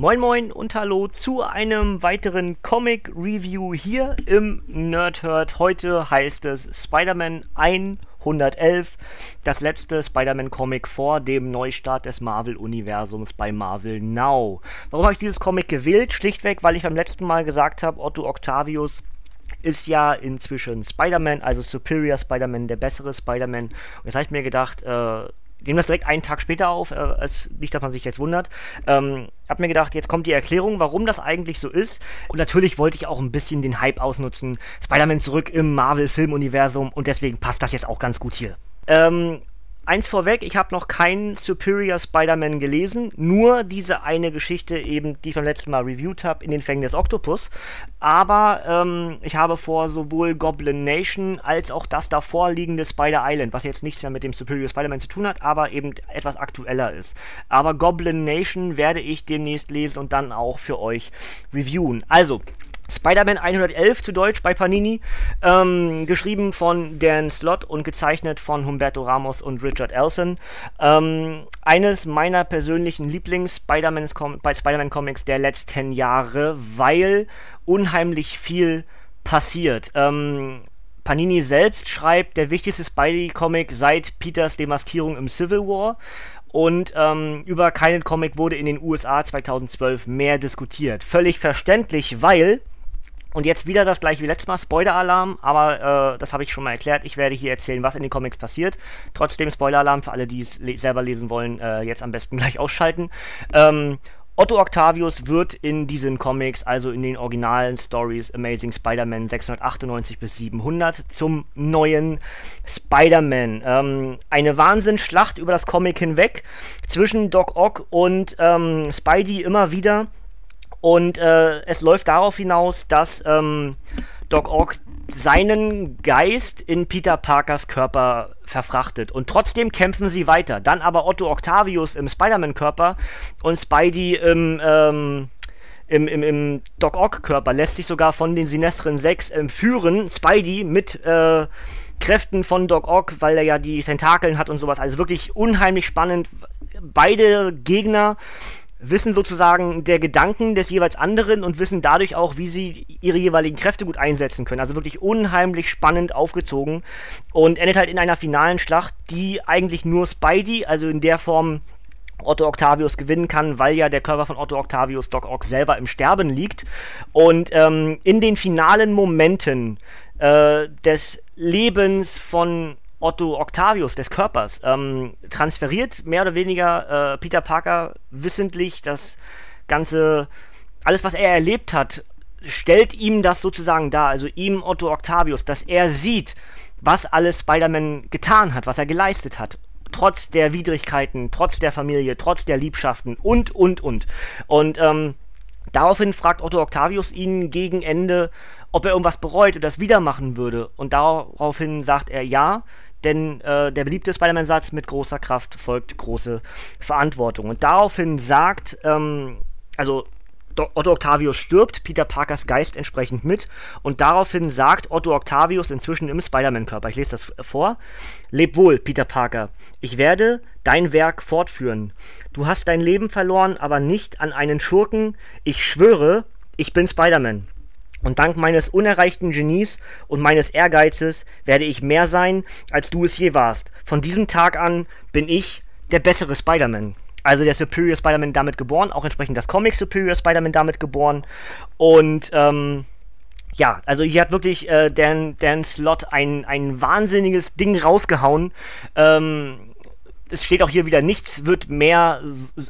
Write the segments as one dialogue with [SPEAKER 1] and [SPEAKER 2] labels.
[SPEAKER 1] Moin Moin und Hallo zu einem weiteren Comic Review hier im Nerdhurt. Heute heißt es Spider-Man 111, das letzte Spider-Man Comic vor dem Neustart des Marvel-Universums bei Marvel Now. Warum habe ich dieses Comic gewählt? Schlichtweg, weil ich beim letzten Mal gesagt habe, Otto Octavius ist ja inzwischen Spider-Man, also Superior Spider-Man, der bessere Spider-Man. Und jetzt habe ich mir gedacht, äh, nehmen das direkt einen Tag später auf, äh, als nicht, dass man sich jetzt wundert. Ähm, hab mir gedacht, jetzt kommt die Erklärung, warum das eigentlich so ist. Und natürlich wollte ich auch ein bisschen den Hype ausnutzen. Spider-Man zurück im Marvel-Filmuniversum und deswegen passt das jetzt auch ganz gut hier. Ähm, eins vorweg, ich habe noch keinen Superior Spider-Man gelesen, nur diese eine Geschichte eben, die ich beim letzten Mal reviewed habe, in den Fängen des Octopus. Aber ähm, ich habe vor, sowohl Goblin Nation als auch das davor liegende Spider Island, was jetzt nichts mehr mit dem Superior Spider-Man zu tun hat, aber eben etwas aktueller ist. Aber Goblin Nation werde ich demnächst lesen und dann auch für euch reviewen. Also, Spider-Man 111 zu Deutsch bei Panini, ähm, geschrieben von Dan Slott und gezeichnet von Humberto Ramos und Richard Elson. Ähm, eines meiner persönlichen Lieblings-Spider-Man-Comics der letzten Jahre, weil unheimlich viel passiert. Ähm, Panini selbst schreibt, der wichtigste Spidey-Comic seit Peters Demaskierung im Civil War. Und ähm, über keinen Comic wurde in den USA 2012 mehr diskutiert. Völlig verständlich, weil und jetzt wieder das gleiche wie letztes Mal, Spoiler-Alarm, aber äh, das habe ich schon mal erklärt. Ich werde hier erzählen, was in den Comics passiert. Trotzdem Spoiler-Alarm für alle, die es le selber lesen wollen, äh, jetzt am besten gleich ausschalten. Ähm, Otto Octavius wird in diesen Comics, also in den originalen Stories Amazing Spider-Man 698 bis 700, zum neuen Spider-Man. Ähm, eine Wahnsinnsschlacht über das Comic hinweg zwischen Doc Ock und ähm, Spidey immer wieder und äh, es läuft darauf hinaus, dass ähm, Doc Ock seinen Geist in Peter Parkers Körper verfrachtet. Und trotzdem kämpfen sie weiter. Dann aber Otto Octavius im Spider-Man-Körper und Spidey im, ähm, im, im, im Doc Ock-Körper lässt sich sogar von den Sinestren 6 entführen. Spidey mit äh, Kräften von Doc Ock, weil er ja die Tentakeln hat und sowas. Also wirklich unheimlich spannend. Beide Gegner wissen sozusagen der Gedanken des jeweils anderen und wissen dadurch auch, wie sie ihre jeweiligen Kräfte gut einsetzen können. Also wirklich unheimlich spannend aufgezogen und endet halt in einer finalen Schlacht, die eigentlich nur Spidey, also in der Form Otto Octavius gewinnen kann, weil ja der Körper von Otto Octavius Doc Ock selber im Sterben liegt. Und ähm, in den finalen Momenten äh, des Lebens von Otto Octavius des Körpers ähm, transferiert mehr oder weniger äh, Peter Parker wissentlich das ganze, alles was er erlebt hat, stellt ihm das sozusagen dar, also ihm Otto Octavius, dass er sieht, was alles Spider-Man getan hat, was er geleistet hat. Trotz der Widrigkeiten, trotz der Familie, trotz der Liebschaften und, und, und. Und ähm, daraufhin fragt Otto Octavius ihn gegen Ende, ob er irgendwas bereut oder das wieder machen würde. Und daraufhin sagt er ja, denn äh, der beliebte Spider-Man-Satz mit großer Kraft folgt große Verantwortung. Und daraufhin sagt, ähm, also Otto Octavius stirbt, Peter Parkers Geist entsprechend mit und daraufhin sagt Otto Octavius inzwischen im Spider-Man-Körper, ich lese das vor, Leb wohl, Peter Parker, ich werde dein Werk fortführen. Du hast dein Leben verloren, aber nicht an einen Schurken. Ich schwöre, ich bin Spider-Man. Und dank meines unerreichten Genies und meines Ehrgeizes werde ich mehr sein, als du es je warst. Von diesem Tag an bin ich der bessere Spider-Man. Also der Superior Spider-Man damit geboren, auch entsprechend das Comic Superior Spider-Man damit geboren. Und ähm, ja, also hier hat wirklich äh, Dan, Dan Slott ein, ein wahnsinniges Ding rausgehauen. Ähm, es steht auch hier wieder, nichts wird mehr,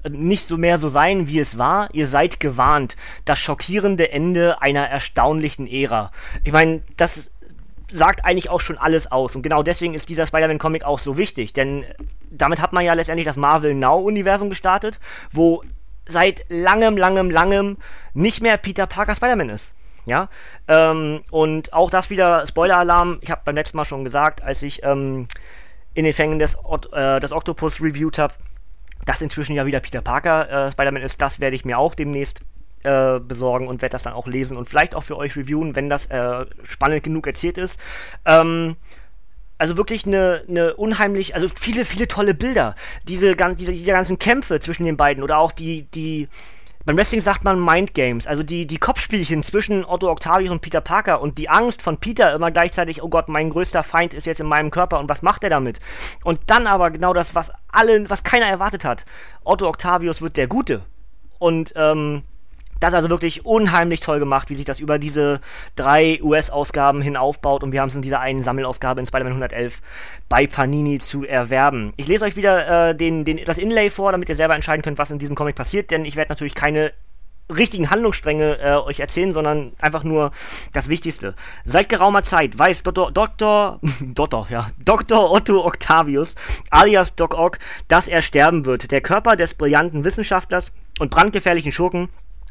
[SPEAKER 1] nicht so mehr so sein, wie es war. Ihr seid gewarnt. Das schockierende Ende einer erstaunlichen Ära. Ich meine, das sagt eigentlich auch schon alles aus. Und genau deswegen ist dieser Spider-Man-Comic auch so wichtig. Denn damit hat man ja letztendlich das Marvel Now-Universum gestartet, wo seit langem, langem, langem nicht mehr Peter Parker Spider-Man ist. Ja, ähm, und auch das wieder Spoiler-Alarm. Ich habe beim letzten Mal schon gesagt, als ich ähm, in den Fängen des, äh, des Octopus reviewed habe, dass inzwischen ja wieder Peter Parker äh, Spider-Man ist, das werde ich mir auch demnächst äh, besorgen und werde das dann auch lesen und vielleicht auch für euch reviewen, wenn das äh, spannend genug erzählt ist. Ähm, also wirklich eine, eine unheimlich, also viele, viele tolle Bilder. Diese, diese, diese ganzen Kämpfe zwischen den beiden oder auch die, die beim Wrestling sagt man Mind Games, also die, die Kopfspielchen zwischen Otto Octavius und Peter Parker und die Angst von Peter immer gleichzeitig, oh Gott, mein größter Feind ist jetzt in meinem Körper und was macht er damit? Und dann aber genau das, was alle, was keiner erwartet hat. Otto Octavius wird der Gute. Und ähm, das ist also wirklich unheimlich toll gemacht, wie sich das über diese drei US-Ausgaben hin aufbaut und wir haben es in dieser einen Sammelausgabe in Spider-Man 111 bei Panini zu erwerben. Ich lese euch wieder äh, den, den, das Inlay vor, damit ihr selber entscheiden könnt, was in diesem Comic passiert, denn ich werde natürlich keine richtigen Handlungsstränge äh, euch erzählen, sondern einfach nur das Wichtigste. Seit geraumer Zeit weiß Dr. Dr. Dr. Ja, Dr. Otto Octavius alias Doc Ock, dass er sterben wird. Der Körper des brillanten Wissenschaftlers und brandgefährlichen Schurken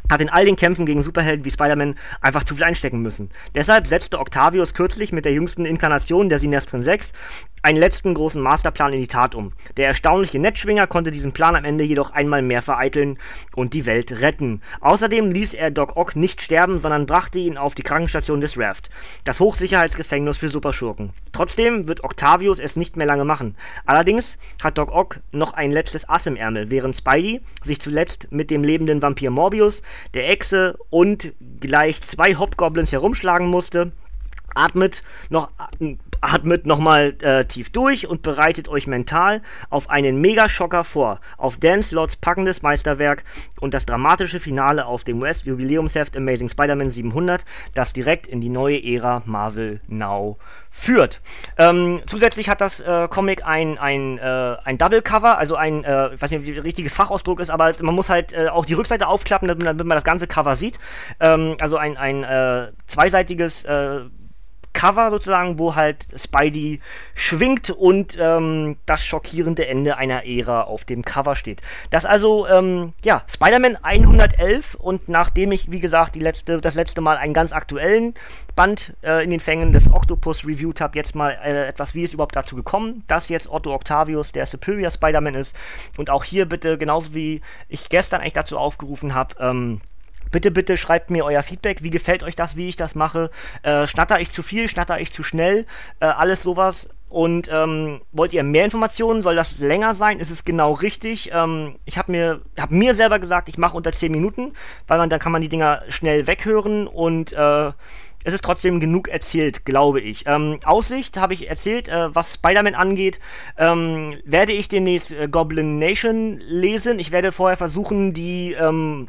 [SPEAKER 1] hat in all den Kämpfen gegen Superhelden wie Spider-Man einfach zu viel einstecken müssen. Deshalb setzte Octavius kürzlich mit der jüngsten Inkarnation der Sinestren 6 einen letzten großen Masterplan in die Tat um. Der erstaunliche Netzschwinger konnte diesen Plan am Ende jedoch einmal mehr vereiteln und die Welt retten. Außerdem ließ er Doc Ock nicht sterben, sondern brachte ihn auf die Krankenstation des Raft, das Hochsicherheitsgefängnis für Superschurken. Trotzdem wird Octavius es nicht mehr lange machen. Allerdings hat Doc Ock noch ein letztes Ass im Ärmel, während Spidey sich zuletzt mit dem lebenden Vampir Morbius, der Echse und gleich zwei Hobgoblins herumschlagen musste, atmet noch atmet nochmal äh, tief durch und bereitet euch mental auf einen Megaschocker vor. Auf Dan Slots packendes Meisterwerk und das dramatische Finale aus dem US-Jubiläumsheft Amazing Spider-Man 700, das direkt in die neue Ära Marvel Now führt. Ähm, zusätzlich hat das äh, Comic ein, ein, äh, ein Double Cover, also ein, äh, ich weiß nicht, wie der richtige Fachausdruck ist, aber man muss halt äh, auch die Rückseite aufklappen, damit, man das ganze Cover sieht. Ähm, also ein, ein äh, zweiseitiges äh, Cover sozusagen, wo halt Spidey schwingt und ähm, das schockierende Ende einer Ära auf dem Cover steht. Das also, ähm, ja, Spider-Man 111 und nachdem ich, wie gesagt, die letzte, das letzte Mal einen ganz aktuellen Band äh, in den Fängen des Octopus reviewed habe, jetzt mal äh, etwas, wie ist überhaupt dazu gekommen, dass jetzt Otto Octavius der Superior Spider-Man ist und auch hier bitte, genauso wie ich gestern eigentlich dazu aufgerufen habe, ähm, Bitte, bitte schreibt mir euer Feedback. Wie gefällt euch das, wie ich das mache? Äh, schnatter ich zu viel, schnatter ich zu schnell? Äh, alles sowas. Und ähm, wollt ihr mehr Informationen? Soll das länger sein? Ist es genau richtig? Ähm, ich habe mir, hab mir selber gesagt, ich mache unter 10 Minuten, weil man dann kann man die Dinger schnell weghören und äh, es ist trotzdem genug erzählt, glaube ich. Ähm, Aussicht habe ich erzählt, äh, was Spider-Man angeht, ähm, werde ich demnächst äh, Goblin Nation lesen. Ich werde vorher versuchen, die ähm,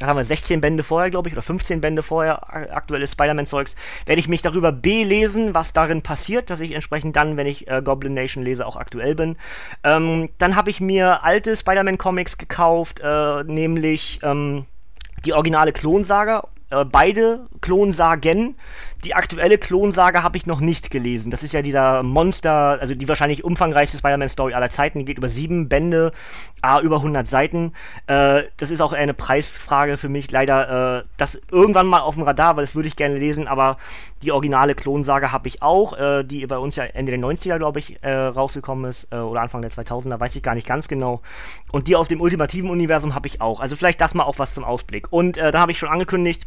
[SPEAKER 1] da haben wir 16 Bände vorher, glaube ich, oder 15 Bände vorher, aktuelles Spider-Man-Zeugs, werde ich mich darüber belesen, was darin passiert, dass ich entsprechend dann, wenn ich äh, Goblin Nation lese, auch aktuell bin. Ähm, dann habe ich mir alte Spider-Man-Comics gekauft, äh, nämlich ähm, die originale Klonsaga, äh, beide Klonsagen, die aktuelle Klonsage habe ich noch nicht gelesen. Das ist ja dieser Monster, also die wahrscheinlich umfangreichste Spider-Man-Story aller Zeiten. Die geht über sieben Bände, a über 100 Seiten. Äh, das ist auch eine Preisfrage für mich. Leider äh, das irgendwann mal auf dem Radar, weil das würde ich gerne lesen. Aber die originale Klonsage habe ich auch, äh, die bei uns ja Ende der 90er, glaube ich, äh, rausgekommen ist. Äh, oder Anfang der 2000er, weiß ich gar nicht ganz genau. Und die aus dem ultimativen Universum habe ich auch. Also vielleicht das mal auch was zum Ausblick. Und äh, da habe ich schon angekündigt,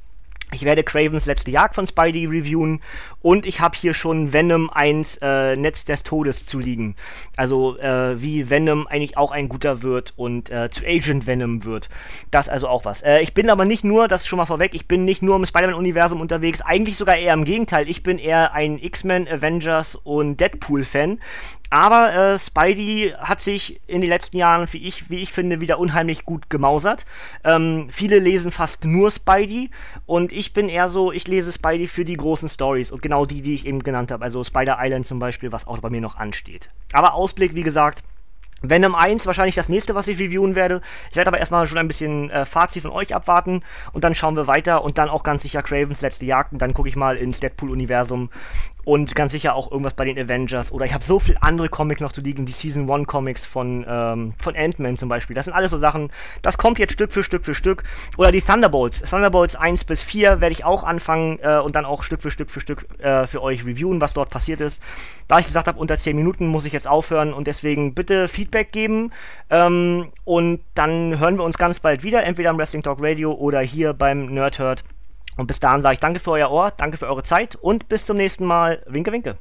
[SPEAKER 1] ich werde Cravens letzte Jagd von Spidey reviewen und ich habe hier schon Venom 1 äh, Netz des Todes zu liegen. Also äh, wie Venom eigentlich auch ein guter wird und äh, zu Agent Venom wird. Das also auch was. Äh, ich bin aber nicht nur, das schon mal vorweg, ich bin nicht nur im Spider-Man-Universum unterwegs, eigentlich sogar eher im Gegenteil. Ich bin eher ein X-Men, Avengers und Deadpool-Fan. Aber äh, Spidey hat sich in den letzten Jahren, wie ich, wie ich finde, wieder unheimlich gut gemausert. Ähm, viele lesen fast nur Spidey und ich bin eher so, ich lese Spidey für die großen Stories und genau die, die ich eben genannt habe. Also Spider Island zum Beispiel, was auch bei mir noch ansteht. Aber Ausblick, wie gesagt, Venom 1 wahrscheinlich das nächste, was ich reviewen werde. Ich werde aber erstmal schon ein bisschen äh, Fazit von euch abwarten und dann schauen wir weiter und dann auch ganz sicher Cravens letzte Jagd und dann gucke ich mal ins Deadpool-Universum und ganz sicher auch irgendwas bei den Avengers. Oder ich habe so viele andere Comics noch zu liegen, die Season 1 Comics von, ähm, von Ant-Man zum Beispiel. Das sind alles so Sachen, das kommt jetzt Stück für Stück für Stück. Oder die Thunderbolts. Thunderbolts 1 bis 4 werde ich auch anfangen äh, und dann auch Stück für Stück für Stück äh, für euch reviewen, was dort passiert ist. Da ich gesagt habe, unter 10 Minuten muss ich jetzt aufhören und deswegen bitte Feedback geben. Ähm, und dann hören wir uns ganz bald wieder, entweder im Wrestling Talk Radio oder hier beim Nerd Herd. Und bis dahin sage ich danke für euer Ohr, danke für eure Zeit und bis zum nächsten Mal. Winke, winke.